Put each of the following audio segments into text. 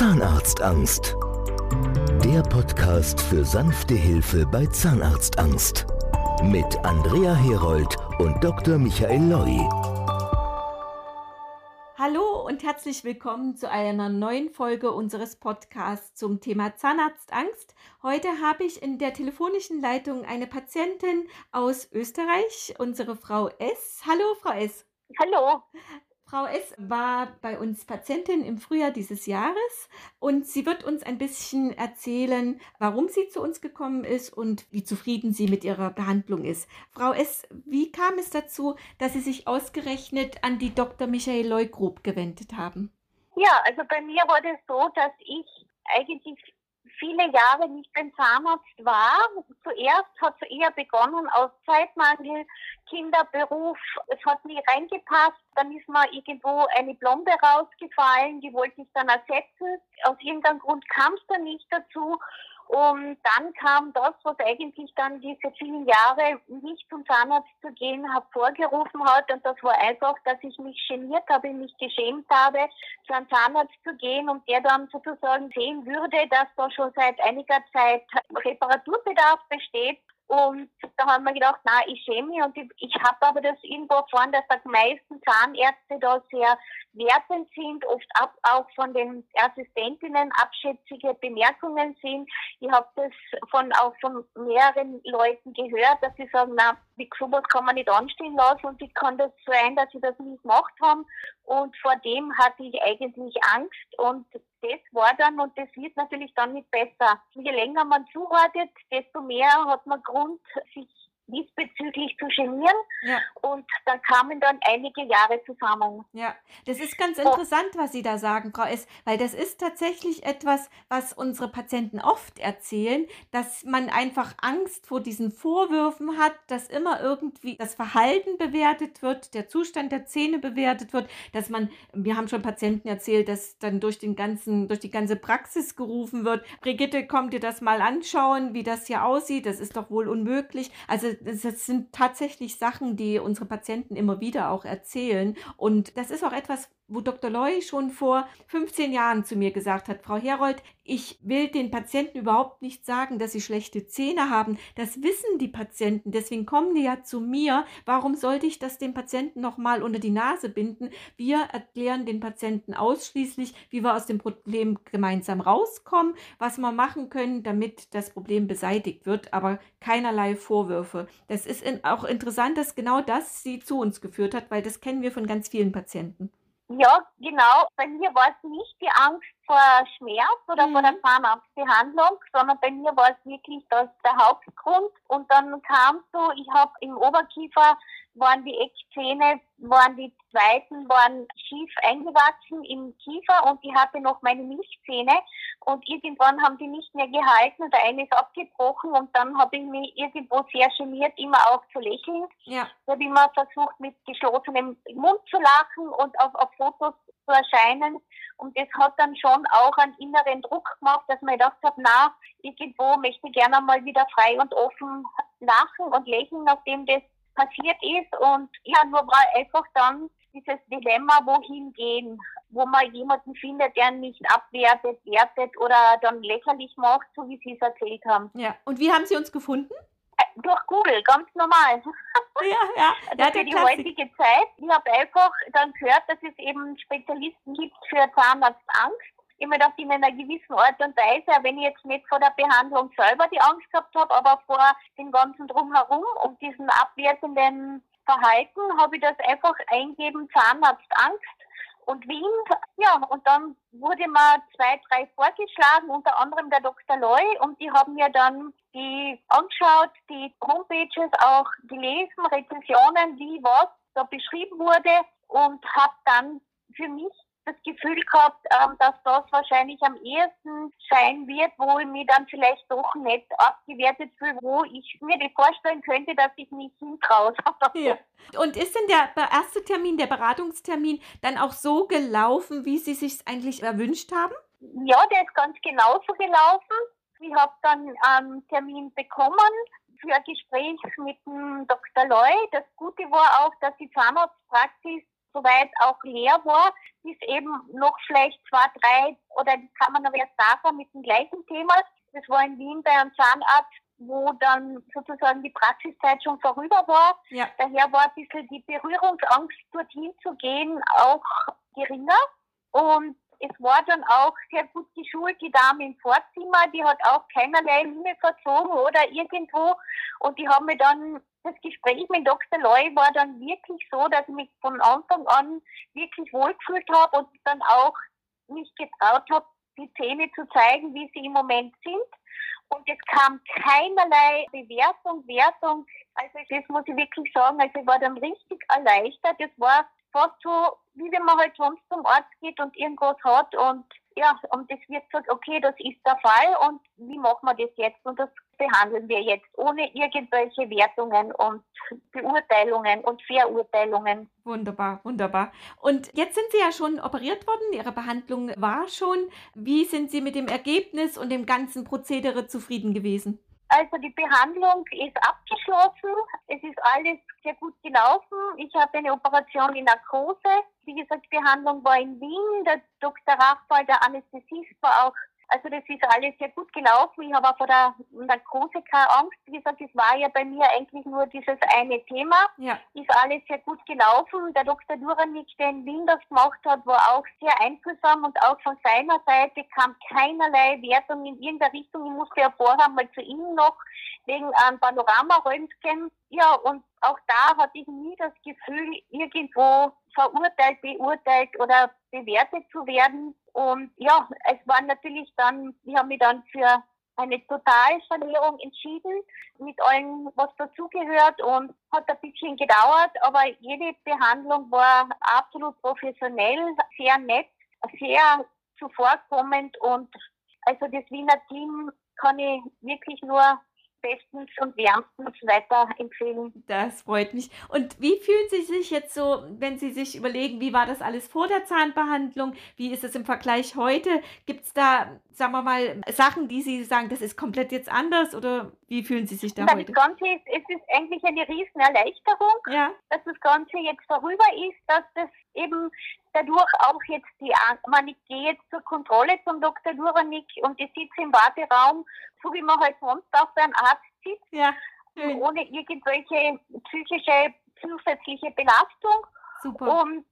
Zahnarztangst. Der Podcast für sanfte Hilfe bei Zahnarztangst. Mit Andrea Herold und Dr. Michael Loi. Hallo und herzlich willkommen zu einer neuen Folge unseres Podcasts zum Thema Zahnarztangst. Heute habe ich in der telefonischen Leitung eine Patientin aus Österreich, unsere Frau S. Hallo, Frau S. Hallo. Frau S. war bei uns Patientin im Frühjahr dieses Jahres und sie wird uns ein bisschen erzählen, warum sie zu uns gekommen ist und wie zufrieden sie mit ihrer Behandlung ist. Frau S., wie kam es dazu, dass Sie sich ausgerechnet an die Dr. Michael Leugrub gewendet haben? Ja, also bei mir war das so, dass ich eigentlich viele Jahre nicht beim Zahnarzt war. Zuerst hat es eher begonnen aus Zeitmangel, Kinderberuf. Es hat nie reingepasst. Dann ist mir irgendwo eine Blonde rausgefallen, die wollte ich dann ersetzen. Aus irgendeinem Grund kam es dann nicht dazu. Und dann kam das, was eigentlich dann diese vielen Jahre nicht zum Zahnarzt zu gehen hervorgerufen hat. Und das war einfach, dass ich mich geniert habe, mich geschämt habe, zu einem Zahnarzt zu gehen und der dann sozusagen sehen würde, dass da schon seit einiger Zeit Reparaturbedarf besteht und da haben wir gedacht, na, ich schäme mich und ich, ich habe aber das irgendwo erfahren, dass die meisten Zahnärzte da sehr wertend sind, oft ab, auch von den Assistentinnen abschätzige Bemerkungen sind. Ich habe das von auch von mehreren Leuten gehört, dass sie sagen, na, wie sowas kann man nicht anstehen lassen und wie kann das sein, dass sie das nicht gemacht haben. Und vor dem hatte ich eigentlich Angst und das war dann und das wird natürlich dann nicht besser. Je länger man zuwartet, desto mehr hat man Grund, sich diesbezüglich zu genieren. Ja. Und da kamen dann einige Jahre zusammen. Ja, das ist ganz interessant, was Sie da sagen, Frau S., weil das ist tatsächlich etwas, was unsere Patienten oft erzählen, dass man einfach Angst vor diesen Vorwürfen hat, dass immer irgendwie das Verhalten bewertet wird, der Zustand der Zähne bewertet wird, dass man, wir haben schon Patienten erzählt, dass dann durch den ganzen, durch die ganze Praxis gerufen wird, Brigitte, kommt dir das mal anschauen, wie das hier aussieht, das ist doch wohl unmöglich. Also das sind tatsächlich Sachen, die unsere Patienten immer wieder auch erzählen. Und das ist auch etwas, wo Dr. Loy schon vor 15 Jahren zu mir gesagt hat, Frau Herold, ich will den Patienten überhaupt nicht sagen, dass sie schlechte Zähne haben. Das wissen die Patienten, deswegen kommen die ja zu mir. Warum sollte ich das dem Patienten nochmal unter die Nase binden? Wir erklären den Patienten ausschließlich, wie wir aus dem Problem gemeinsam rauskommen, was wir machen können, damit das Problem beseitigt wird, aber keinerlei Vorwürfe. Das ist auch interessant, dass genau das sie zu uns geführt hat, weil das kennen wir von ganz vielen Patienten. Ja, genau. Bei mir war es nicht die Angst vor Schmerz oder mhm. vor der mhm. Zahnarztbehandlung, sondern bei mir war es wirklich das der Hauptgrund. Und dann kam so, ich habe im Oberkiefer waren die Eckzähne, waren die zweiten, waren schief eingewachsen im Kiefer und ich hatte noch meine Milchzähne und irgendwann haben die nicht mehr gehalten, der eine ist abgebrochen und dann habe ich mich irgendwo sehr geniert, immer auch zu lächeln. Ja. Ich habe immer versucht, mit geschlossenem Mund zu lachen und auf, auf Fotos zu erscheinen und das hat dann schon auch einen inneren Druck gemacht, dass man gedacht hat, na, irgendwo möchte ich gerne mal wieder frei und offen lachen und lächeln, nachdem das passiert ist. Und ja, nur war einfach dann dieses Dilemma, wohin gehen, wo man jemanden findet, der nicht abwertet, wertet oder dann lächerlich macht, so wie Sie es erzählt haben. Ja, und wie haben Sie uns gefunden? Äh, durch Google, ganz normal. Ja, ja. Also ja für die Klassik. heutige Zeit. Ich habe einfach dann gehört, dass es eben Spezialisten gibt für Zahnarztangst immer das in einer gewissen Art und Weise, wenn ich jetzt nicht vor der Behandlung selber die Angst gehabt habe, aber vor dem ganzen Drumherum und diesen abwertenden Verhalten, habe ich das einfach eingeben, Zahnarztangst und Wien. Ja, und dann wurde mir zwei, drei vorgeschlagen, unter anderem der Dr. Loy, und die haben mir dann die angeschaut, die Homepages auch gelesen, Rezensionen, wie was da beschrieben wurde und habe dann für mich das Gefühl gehabt, ähm, dass das wahrscheinlich am ehesten sein wird, wo ich mich dann vielleicht doch nicht abgewertet fühle, wo ich mir die vorstellen könnte, dass ich mich hintraue. Ja. Und ist denn der erste Termin, der Beratungstermin, dann auch so gelaufen, wie Sie sich eigentlich erwünscht haben? Ja, der ist ganz genauso gelaufen. Ich habe dann einen Termin bekommen für ein Gespräch mit dem Dr. Loy. Das Gute war auch, dass die Zahnarztpraxis soweit auch leer war, bis eben noch vielleicht zwei, drei oder kann man aber erst nachher mit dem gleichen Thema. Das war in Wien bei einem Zahnarzt, wo dann sozusagen die Praxiszeit schon vorüber war. Ja. Daher war ein bisschen die Berührungsangst, dorthin zu gehen, auch geringer. Und es war dann auch sehr gut geschult, die Dame im Vorzimmer, die hat auch keinerlei Linie verzogen oder irgendwo. Und die haben mir dann, das Gespräch mit Dr. Loy war dann wirklich so, dass ich mich von Anfang an wirklich wohlgefühlt habe und dann auch mich getraut habe, die Zähne zu zeigen, wie sie im Moment sind. Und es kam keinerlei Bewertung, Wertung. Also das muss ich wirklich sagen. Also ich war dann richtig erleichtert. Es war fast so, wie wenn man halt sonst zum Arzt geht und irgendwas hat und ja, und es wird gesagt, okay, das ist der Fall und wie machen wir das jetzt? Und das behandeln wir jetzt ohne irgendwelche Wertungen und Beurteilungen und Verurteilungen. Wunderbar, wunderbar. Und jetzt sind Sie ja schon operiert worden, Ihre Behandlung war schon. Wie sind Sie mit dem Ergebnis und dem ganzen Prozedere zufrieden gewesen? Also die Behandlung ist abgeschlossen. Es ist alles sehr gut gelaufen. Ich habe eine Operation in Narkose. Wie gesagt, die Behandlung war in Wien. Der Dr. Rachbal, der Anästhesist, war auch also das ist alles sehr gut gelaufen. Ich habe auch vor der Narkose keine Angst. Wie gesagt, es war ja bei mir eigentlich nur dieses eine Thema. Ja. Ist alles sehr gut gelaufen. Der Dr. Duranik, der in Wien das gemacht hat, war auch sehr einfühlsam und auch von seiner Seite kam keinerlei Wertung in irgendeiner Richtung. Ich musste ja vorher mal zu ihm noch wegen einem Panoramaröntgen. Ja, und auch da hatte ich nie das Gefühl, irgendwo verurteilt, beurteilt oder bewertet zu werden. Und ja, es war natürlich dann, ich habe mich dann für eine Totalsanierung entschieden, mit allem, was dazugehört und hat ein bisschen gedauert, aber jede Behandlung war absolut professionell, sehr nett, sehr zuvorkommend und also das Wiener Team kann ich wirklich nur bestens und wärmstens weiterempfehlen. Das freut mich. Und wie fühlen Sie sich jetzt so, wenn Sie sich überlegen, wie war das alles vor der Zahnbehandlung? Wie ist es im Vergleich heute? Gibt es da, sagen wir mal, Sachen, die Sie sagen, das ist komplett jetzt anders oder wie fühlen Sie sich da Na, heute? Das Ganze ist, es ist eigentlich eine riesen Erleichterung, ja. dass das Ganze jetzt vorüber ist, dass das eben dadurch auch jetzt die, man ich gehe jetzt zur Kontrolle zum Dr. Duranik und ich sitze im Warteraum, so wie man halt sonst auch beim Arzt sitzt, ja, ohne irgendwelche psychische zusätzliche Belastung. Super. Und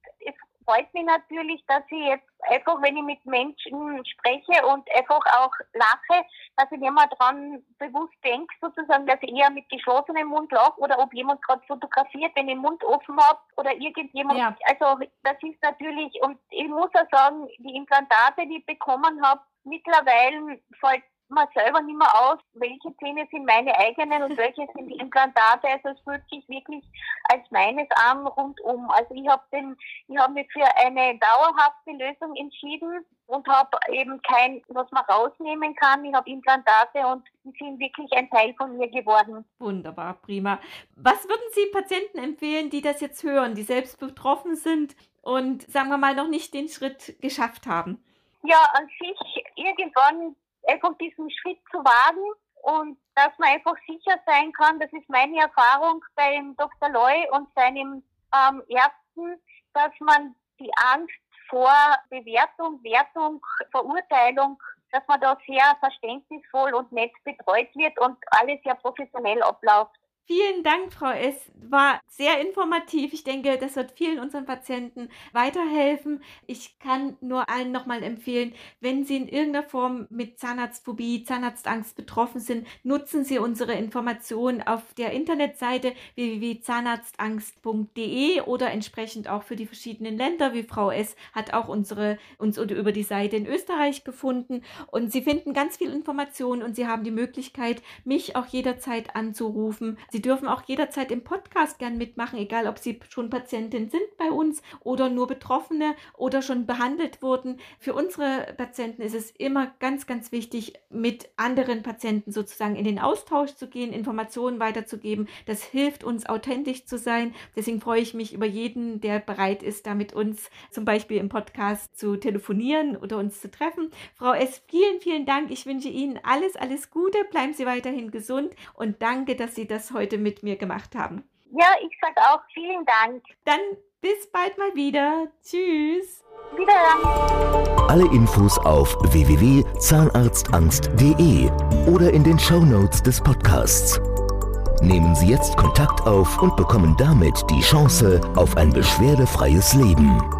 freut mich natürlich, dass ich jetzt einfach, wenn ich mit Menschen spreche und einfach auch lache, dass ich immer dran bewusst denke, sozusagen, dass ich eher mit geschlossenem Mund lache oder ob jemand gerade fotografiert, wenn ich den Mund offen habe oder irgendjemand. Ja. Also das ist natürlich, und ich muss auch sagen, die Implantate, die ich bekommen habe, mittlerweile fällt man selber nicht mehr aus, welche Zähne sind meine eigenen und welche sind die Implantate. Also es fühlt sich wirklich als meines an rundum. Also ich habe den, ich habe mich für eine dauerhafte Lösung entschieden und habe eben kein, was man rausnehmen kann. Ich habe Implantate und die sind wirklich ein Teil von mir geworden. Wunderbar, prima. Was würden Sie Patienten empfehlen, die das jetzt hören, die selbst betroffen sind und sagen wir mal noch nicht den Schritt geschafft haben? Ja, an sich irgendwann einfach diesen Schritt zu wagen und dass man einfach sicher sein kann, das ist meine Erfahrung beim Dr. Loy und seinem ähm, Ärzten, dass man die Angst vor Bewertung, Wertung, Verurteilung, dass man da sehr verständnisvoll und nett betreut wird und alles sehr professionell abläuft. Vielen Dank, Frau S. War sehr informativ. Ich denke, das wird vielen unseren Patienten weiterhelfen. Ich kann nur allen nochmal empfehlen, wenn Sie in irgendeiner Form mit Zahnarztphobie, Zahnarztangst betroffen sind, nutzen Sie unsere Informationen auf der Internetseite www.zahnarztangst.de oder entsprechend auch für die verschiedenen Länder, wie Frau S. hat auch unsere, uns über die Seite in Österreich gefunden. Und Sie finden ganz viel Informationen und Sie haben die Möglichkeit, mich auch jederzeit anzurufen. Sie Sie dürfen auch jederzeit im Podcast gern mitmachen, egal ob Sie schon Patientin sind bei uns oder nur Betroffene oder schon behandelt wurden. Für unsere Patienten ist es immer ganz, ganz wichtig, mit anderen Patienten sozusagen in den Austausch zu gehen, Informationen weiterzugeben. Das hilft uns, authentisch zu sein. Deswegen freue ich mich über jeden, der bereit ist, da mit uns zum Beispiel im Podcast zu telefonieren oder uns zu treffen. Frau S., vielen, vielen Dank. Ich wünsche Ihnen alles, alles Gute. Bleiben Sie weiterhin gesund und danke, dass Sie das heute heute mit mir gemacht haben. Ja, ich sage auch vielen Dank. Dann Bis bald mal wieder. Tschüss. Wiederhören. Alle Infos auf www.zahnarztangst.de oder in den Shownotes des Podcasts. Nehmen Sie jetzt Kontakt auf und bekommen damit die Chance auf ein beschwerdefreies Leben.